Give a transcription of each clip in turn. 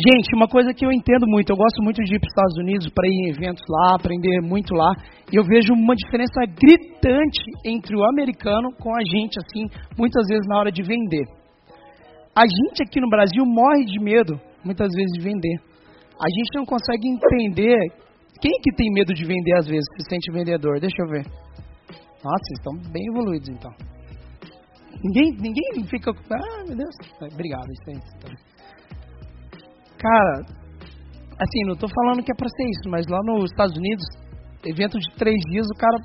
Gente, uma coisa que eu entendo muito, eu gosto muito de ir para os Estados Unidos para ir em eventos lá, aprender muito lá, e eu vejo uma diferença gritante entre o americano com a gente, assim, muitas vezes na hora de vender. A gente aqui no Brasil morre de medo, muitas vezes, de vender. A gente não consegue entender quem que tem medo de vender às vezes, se sente vendedor. Deixa eu ver. Nossa, vocês estão bem evoluídos então. Ninguém, ninguém fica. Ah, meu Deus. Obrigado, isso aí. Cara, assim, não estou falando que é para ser isso, mas lá nos Estados Unidos, evento de três dias, o cara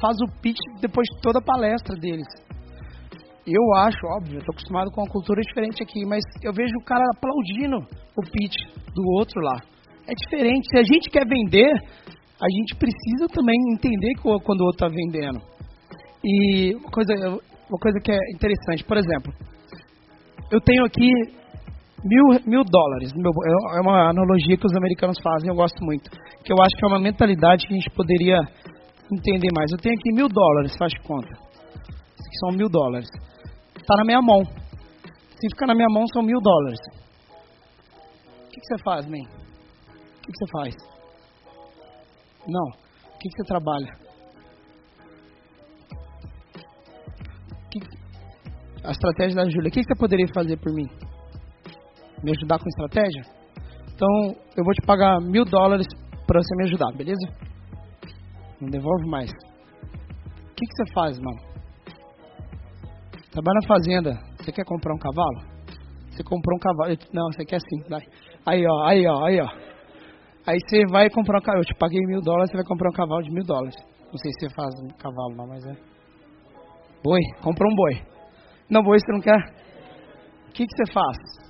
faz o pitch depois de toda a palestra deles. Eu acho, óbvio, estou acostumado com uma cultura diferente aqui, mas eu vejo o cara aplaudindo o pitch do outro lá. É diferente. Se a gente quer vender, a gente precisa também entender quando o outro está vendendo. E uma coisa, uma coisa que é interessante, por exemplo, eu tenho aqui mil, mil dólares. É, é uma analogia que os americanos fazem, eu gosto muito. Que eu acho que é uma mentalidade que a gente poderia entender mais. Eu tenho aqui mil dólares, faz conta. Isso aqui são mil dólares. Está na minha mão. Se ficar na minha mão, são mil dólares. O que, que você faz, man? O que, que você faz? Não. O que, que você trabalha? A estratégia da Júlia. O que você poderia fazer por mim? Me ajudar com estratégia? Então, eu vou te pagar mil dólares para você me ajudar, beleza? Não devolve mais. O que, que você faz, mano? Trabalha na fazenda. Você quer comprar um cavalo? Você comprou um cavalo. Não, você quer sim. Vai. Aí, ó, aí, ó, aí, ó. Aí você vai comprar um cavalo. Eu te paguei mil dólares, você vai comprar um cavalo de mil dólares. Não sei se você faz um cavalo não, mas é. Boi, comprou um boi. Não, boi você não quer? O que, que você faz?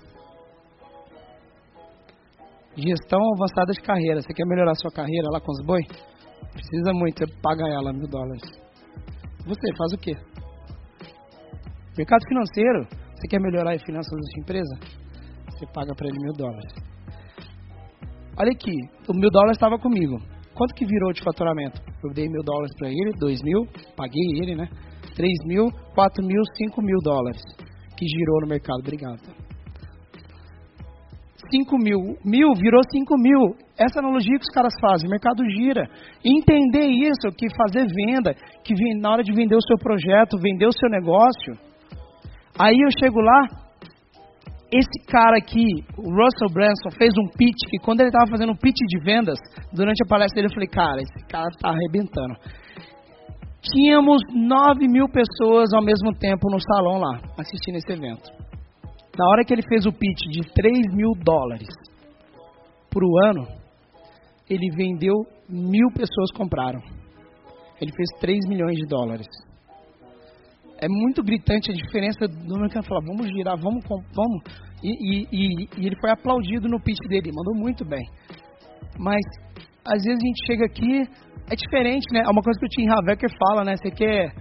Gestão avançada de carreira. Você quer melhorar sua carreira lá com os boi? Precisa muito, você paga ela mil dólares. Você faz o quê? Mercado financeiro. Você quer melhorar as finanças da sua empresa? Você paga para ele mil dólares. Olha aqui, o mil dólares estava comigo. Quanto que virou de faturamento? Eu dei mil dólares para ele, dois mil, paguei ele, né? Três mil, quatro mil, cinco mil dólares que girou no mercado. Obrigado. 5 mil. Mil virou 5 mil. Essa analogia que os caras fazem, o mercado gira. Entender isso, que fazer venda, que na hora de vender o seu projeto, vender o seu negócio. Aí eu chego lá, esse cara aqui, o Russell Branson, fez um pitch que quando ele estava fazendo um pitch de vendas, durante a palestra dele, eu falei, cara, esse cara está arrebentando. Tínhamos 9 mil pessoas ao mesmo tempo no salão lá, assistindo esse evento. Na hora que ele fez o pitch de 3 mil dólares o ano, ele vendeu mil pessoas compraram. Ele fez 3 milhões de dólares. É muito gritante a diferença do americano falar, vamos girar, vamos, vamos. E, e, e, ele foi aplaudido no pitch dele, mandou muito bem. Mas às vezes a gente chega aqui, é diferente, né? É uma coisa que o Tim Havecker fala, né? Você quer,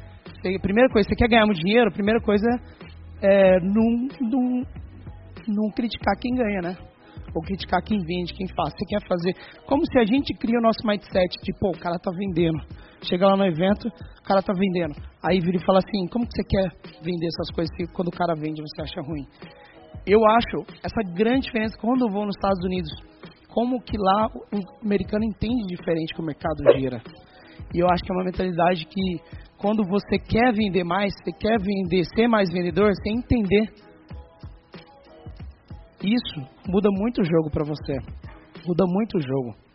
primeira coisa, você quer ganhar muito dinheiro, primeira coisa é, não, criticar quem ganha, né? Ou criticar quem vende, quem faz. Você quer fazer. Como se a gente cria o nosso mindset de, pô, o cara tá vendendo. Chega lá no evento, o cara tá vendendo. Aí vira e fala assim: como que você quer vender essas coisas se quando o cara vende você acha ruim? Eu acho essa grande diferença quando eu vou nos Estados Unidos. Como que lá o americano entende diferente que o mercado gira. E eu acho que é uma mentalidade que quando você quer vender mais, você quer vender, ser mais vendedor, você entender. Isso muda muito o jogo para você. Muda muito o jogo.